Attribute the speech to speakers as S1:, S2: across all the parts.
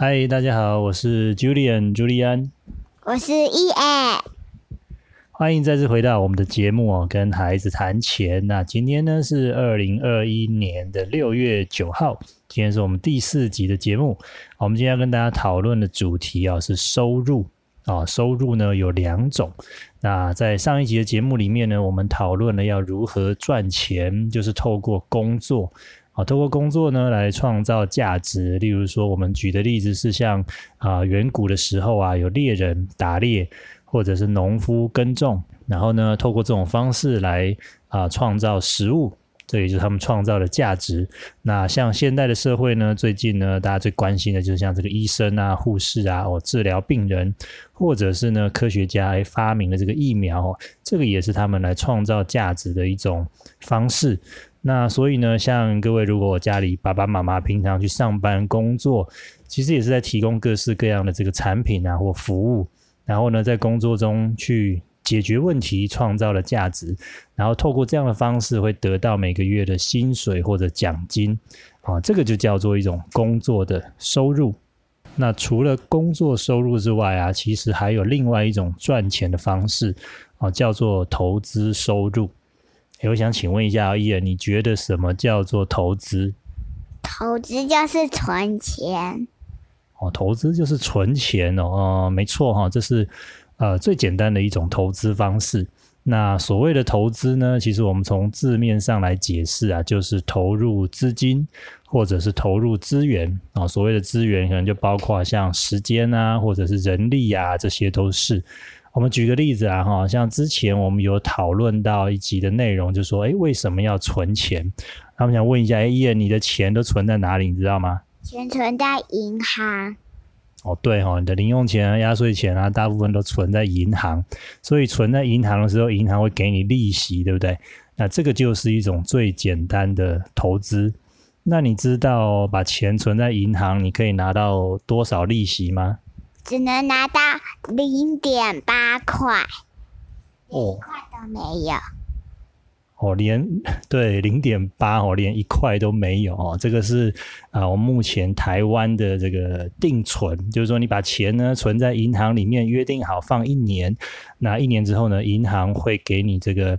S1: 嗨，大家好，我是 Julian 朱利安，
S2: 我是 E A，
S1: 欢迎再次回到我们的节目哦，跟孩子谈钱。那今天呢是二零二一年的六月九号，今天是我们第四集的节目。我们今天要跟大家讨论的主题啊是收入啊，收入呢有两种。那在上一集的节目里面呢，我们讨论了要如何赚钱，就是透过工作。啊，透过工作呢来创造价值。例如说，我们举的例子是像啊，远古的时候啊，有猎人打猎，或者是农夫耕种，然后呢，透过这种方式来啊创造食物，这也就是他们创造的价值。那像现代的社会呢，最近呢，大家最关心的就是像这个医生啊、护士啊，哦，治疗病人，或者是呢，科学家来发明的这个疫苗，这个也是他们来创造价值的一种方式。那所以呢，像各位，如果家里爸爸妈妈平常去上班工作，其实也是在提供各式各样的这个产品啊或服务，然后呢，在工作中去解决问题，创造了价值，然后透过这样的方式会得到每个月的薪水或者奖金，啊，这个就叫做一种工作的收入。那除了工作收入之外啊，其实还有另外一种赚钱的方式，啊，叫做投资收入。我想请问一下伊人，你觉得什么叫做投资？
S2: 投资就是存钱。
S1: 哦，投资就是存钱哦，哦，没错哈，这是呃最简单的一种投资方式。那所谓的投资呢，其实我们从字面上来解释啊，就是投入资金或者是投入资源啊。所谓的资源，可能就包括像时间啊，或者是人力啊，这些都是。我们举个例子啊，哈，像之前我们有讨论到一集的内容，就说，哎，为什么要存钱？他们想问一下，哎，伊恩，你的钱都存在哪里？你知道吗？
S2: 钱存在银行。
S1: 哦，对哦，你的零用钱啊、压岁钱啊，大部分都存在银行。所以存在银行的时候，银行会给你利息，对不对？那这个就是一种最简单的投资。那你知道把钱存在银行，你可以拿到多少利息吗？
S2: 只能拿到零点八块，一块都没有。
S1: 哦，连 对零点八哦，连一块都没有哦。这个是啊，我目前台湾的这个定存，就是说你把钱呢存在银行里面，约定好放一年，那一年之后呢，银行会给你这个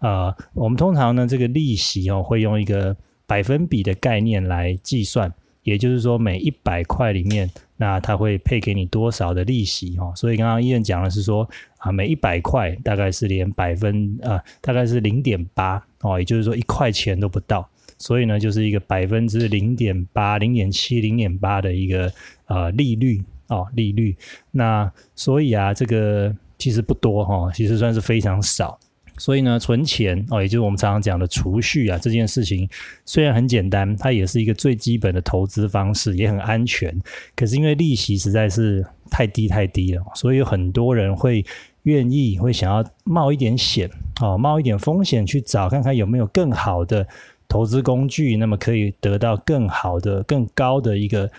S1: 呃，我们通常呢这个利息哦，会用一个百分比的概念来计算。也就是说，每一百块里面，那他会配给你多少的利息哦？所以刚刚医院讲的是说，啊，每一百块大概是连百分啊，大概是零点八哦，也就是说一块钱都不到。所以呢，就是一个百分之零点八、零点七、零点八的一个呃利率哦，利率。那所以啊，这个其实不多哈，其实算是非常少。所以呢，存钱哦，也就是我们常常讲的储蓄啊，这件事情虽然很简单，它也是一个最基本的投资方式，也很安全。可是因为利息实在是太低太低了，所以有很多人会愿意会想要冒一点险哦，冒一点风险去找看看有没有更好的投资工具，那么可以得到更好的、更高的一个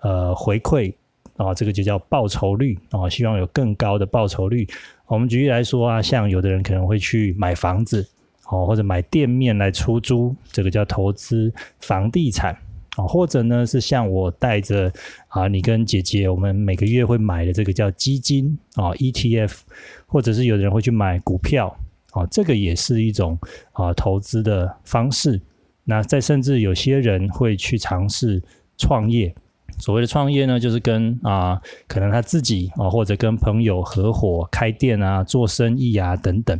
S1: 呃回馈啊，这个就叫报酬率啊，希望有更高的报酬率。我们举例来说啊，像有的人可能会去买房子，哦，或者买店面来出租，这个叫投资房地产，哦，或者呢是像我带着啊，你跟姐姐，我们每个月会买的这个叫基金啊，ETF，或者是有的人会去买股票，啊，这个也是一种啊投资的方式。那再甚至有些人会去尝试创业。所谓的创业呢，就是跟啊，可能他自己啊，或者跟朋友合伙开店啊，做生意啊等等。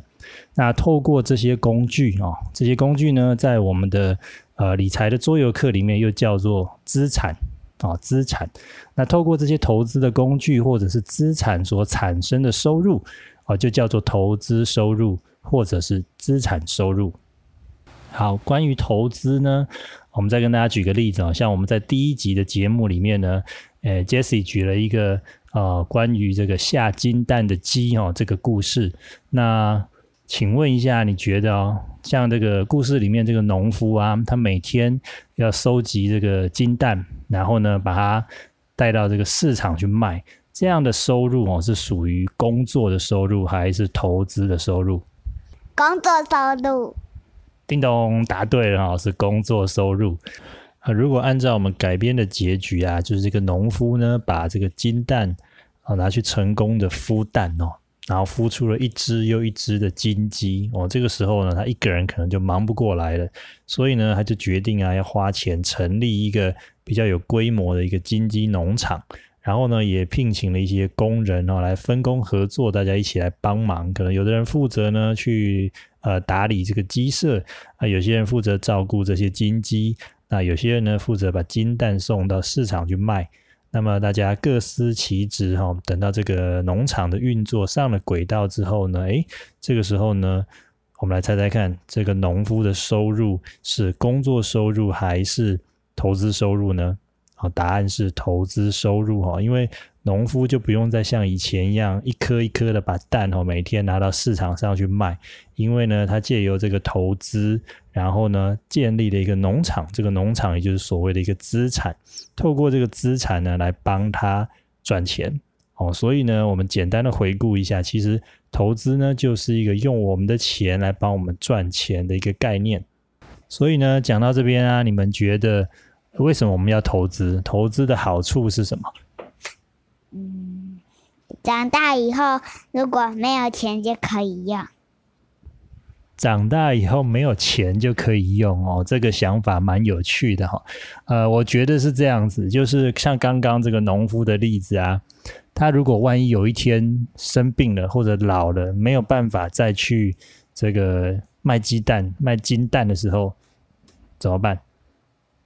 S1: 那透过这些工具啊，这些工具呢，在我们的呃理财的桌游课里面又叫做资产啊，资产。那透过这些投资的工具或者是资产所产生的收入啊，就叫做投资收入或者是资产收入。好，关于投资呢？我们再跟大家举个例子啊，像我们在第一集的节目里面呢，呃，Jesse 举了一个呃关于这个下金蛋的鸡哦这个故事。那请问一下，你觉得哦，像这个故事里面这个农夫啊，他每天要收集这个金蛋，然后呢把它带到这个市场去卖，这样的收入哦是属于工作的收入还是投资的收入？
S2: 工作收入。
S1: 叮咚，答对了哈，是工作收入。啊，如果按照我们改编的结局啊，就是这个农夫呢，把这个金蛋啊拿去成功的孵蛋哦，然后孵出了一只又一只的金鸡哦。这个时候呢，他一个人可能就忙不过来了，所以呢，他就决定啊，要花钱成立一个比较有规模的一个金鸡农场，然后呢，也聘请了一些工人哦，来分工合作，大家一起来帮忙。可能有的人负责呢去呃打理这个鸡舍啊，有些人负责照顾这些金鸡。那有些人呢负责把金蛋送到市场去卖，那么大家各司其职哈。等到这个农场的运作上了轨道之后呢，诶，这个时候呢，我们来猜猜看，这个农夫的收入是工作收入还是投资收入呢？好，答案是投资收入哈，因为。农夫就不用再像以前一样一颗一颗的把蛋哦每天拿到市场上去卖，因为呢，他借由这个投资，然后呢，建立了一个农场，这个农场也就是所谓的一个资产，透过这个资产呢来帮他赚钱哦。所以呢，我们简单的回顾一下，其实投资呢就是一个用我们的钱来帮我们赚钱的一个概念。所以呢，讲到这边啊，你们觉得为什么我们要投资？投资的好处是什么？
S2: 嗯，长大以后如果没有钱就可以用。
S1: 长大以后没有钱就可以用哦，这个想法蛮有趣的哈。呃，我觉得是这样子，就是像刚刚这个农夫的例子啊，他如果万一有一天生病了或者老了，没有办法再去这个卖鸡蛋、卖金蛋的时候，怎么办？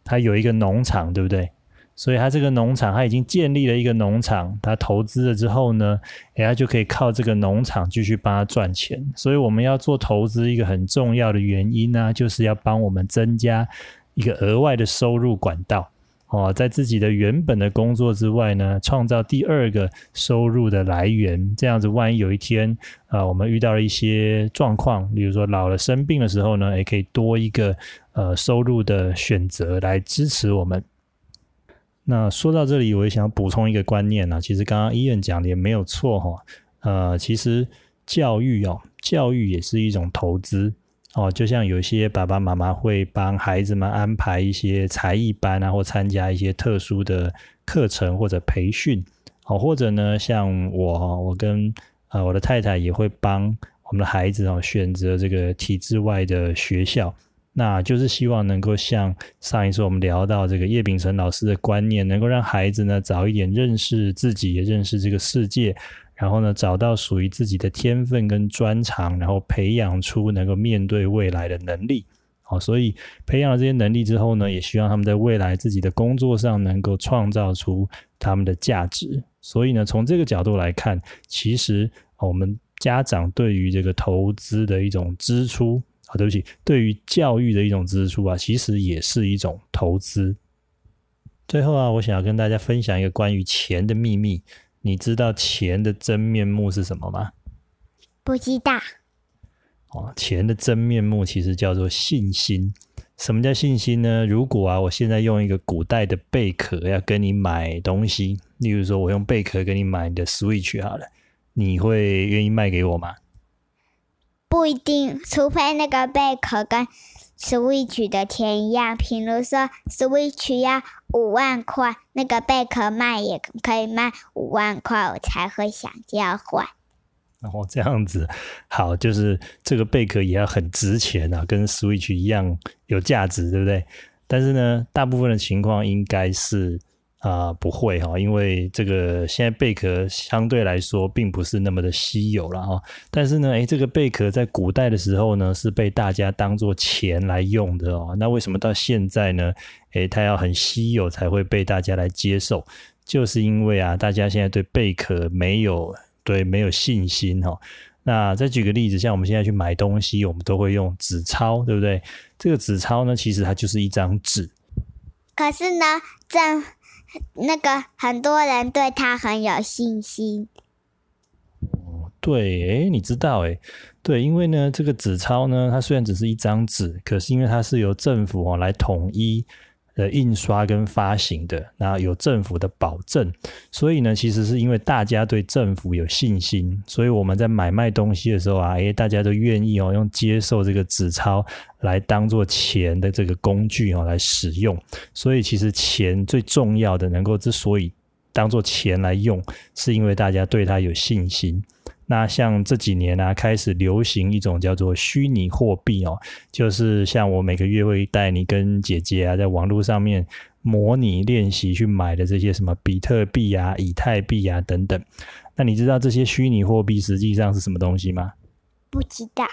S1: 他有一个农场，对不对？所以他这个农场，他已经建立了一个农场，他投资了之后呢，哎，他就可以靠这个农场继续帮他赚钱。所以我们要做投资，一个很重要的原因呢，就是要帮我们增加一个额外的收入管道哦，在自己的原本的工作之外呢，创造第二个收入的来源。这样子，万一有一天啊，我们遇到了一些状况，比如说老了生病的时候呢，也可以多一个呃收入的选择来支持我们。那说到这里，我也想补充一个观念啊，其实刚刚医院讲的也没有错哈。呃，其实教育哦，教育也是一种投资哦。就像有些爸爸妈妈会帮孩子们安排一些才艺班啊，或参加一些特殊的课程或者培训，哦，或者呢，像我，我跟呃我的太太也会帮我们的孩子哦选择这个体制外的学校。那就是希望能够像上一次我们聊到这个叶秉成老师的观念，能够让孩子呢早一点认识自己，也认识这个世界，然后呢找到属于自己的天分跟专长，然后培养出能够面对未来的能力。好，所以培养了这些能力之后呢，也希望他们在未来自己的工作上能够创造出他们的价值。所以呢，从这个角度来看，其实我们家长对于这个投资的一种支出啊。对不起，对于教育的一种支出啊，其实也是一种投资。最后啊，我想要跟大家分享一个关于钱的秘密。你知道钱的真面目是什么吗？
S2: 不知道。
S1: 哦，钱的真面目其实叫做信心。什么叫信心呢？如果啊，我现在用一个古代的贝壳要跟你买东西，例如说我用贝壳给你买你的 Switch 好了，你会愿意卖给我吗？
S2: 不一定，除非那个贝壳跟 Switch 的钱一样。比如说，Switch 要五万块，那个贝壳卖也可以卖五万块，我才会想交换。
S1: 然哦，这样子，好，就是这个贝壳也要很值钱啊，跟 Switch 一样有价值，对不对？但是呢，大部分的情况应该是。啊，不会哈，因为这个现在贝壳相对来说并不是那么的稀有了哈。但是呢，诶，这个贝壳在古代的时候呢，是被大家当做钱来用的哦。那为什么到现在呢？诶，它要很稀有才会被大家来接受，就是因为啊，大家现在对贝壳没有对没有信心哈。那再举个例子，像我们现在去买东西，我们都会用纸钞，对不对？这个纸钞呢，其实它就是一张纸。
S2: 可是呢，这。那个很多人对他很有信心。
S1: 哦，对，哎，你知道，哎，对，因为呢，这个纸钞呢，它虽然只是一张纸，可是因为它是由政府哦来统一呃印刷跟发行的，那有政府的保证，所以呢，其实是因为大家对政府有信心，所以我们在买卖东西的时候啊，诶，大家都愿意哦，用接受这个纸钞来当做钱的这个工具哦来使用，所以其实钱最重要的，能够之所以当做钱来用，是因为大家对它有信心。那像这几年呢，开始流行一种叫做虚拟货币哦，就是像我每个月会带你跟姐姐啊，在网络上面模拟练习去买的这些什么比特币啊、以太币啊等等。那你知道这些虚拟货币实际上是什么东西吗？
S2: 不知道。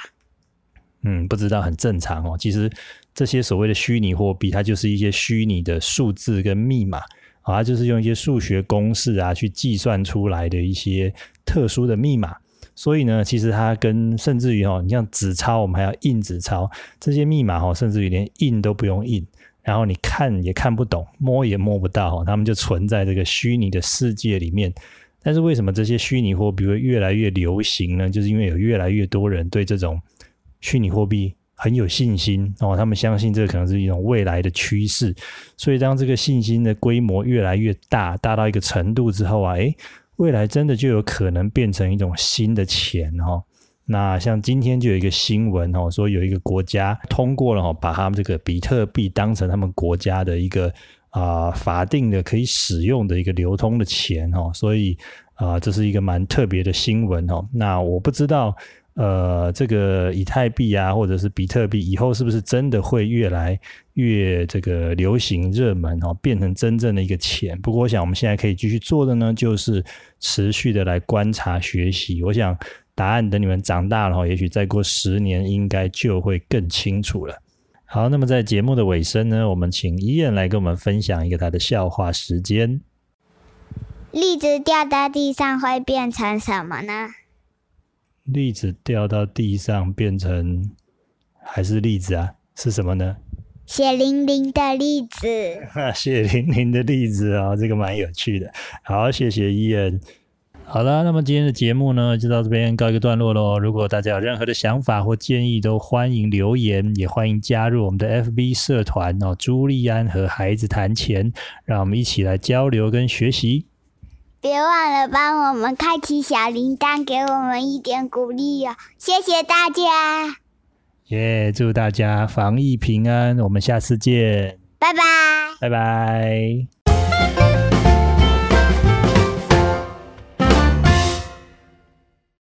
S1: 嗯，不知道很正常哦。其实这些所谓的虚拟货币，它就是一些虚拟的数字跟密码。啊，就是用一些数学公式啊去计算出来的一些特殊的密码，所以呢，其实它跟甚至于哦，你像纸钞，我们还要印纸钞，这些密码哦，甚至于连印都不用印，然后你看也看不懂，摸也摸不到，他们就存在这个虚拟的世界里面。但是为什么这些虚拟货币会越来越流行呢？就是因为有越来越多人对这种虚拟货币。很有信心哦，他们相信这可能是一种未来的趋势，所以当这个信心的规模越来越大，大到一个程度之后啊，诶，未来真的就有可能变成一种新的钱哦。那像今天就有一个新闻哦，说有一个国家通过了哦，把他们这个比特币当成他们国家的一个啊法定的可以使用的一个流通的钱哦，所以啊，这是一个蛮特别的新闻哦。那我不知道。呃，这个以太币啊，或者是比特币，以后是不是真的会越来越这个流行热门哦，变成真正的一个钱？不过，我想我们现在可以继续做的呢，就是持续的来观察学习。我想答案等你们长大了，也许再过十年，应该就会更清楚了。好，那么在节目的尾声呢，我们请伊燕来跟我们分享一个他的笑话时间。
S2: 栗子掉到地上会变成什么呢？
S1: 栗子掉到地上变成还是粒子啊？是什么呢？
S2: 血淋淋的例子。
S1: 血淋淋的例子啊，这个蛮有趣的。好，谢谢伊恩。好了，那么今天的节目呢，就到这边告一个段落喽。如果大家有任何的想法或建议，都欢迎留言，也欢迎加入我们的 FB 社团哦。朱利安和孩子谈钱，让我们一起来交流跟学习。
S2: 别忘了帮我们开启小铃铛，给我们一点鼓励哦！谢谢大家。
S1: 耶！祝大家防疫平安，我们下次见。
S2: 拜拜。
S1: 拜拜。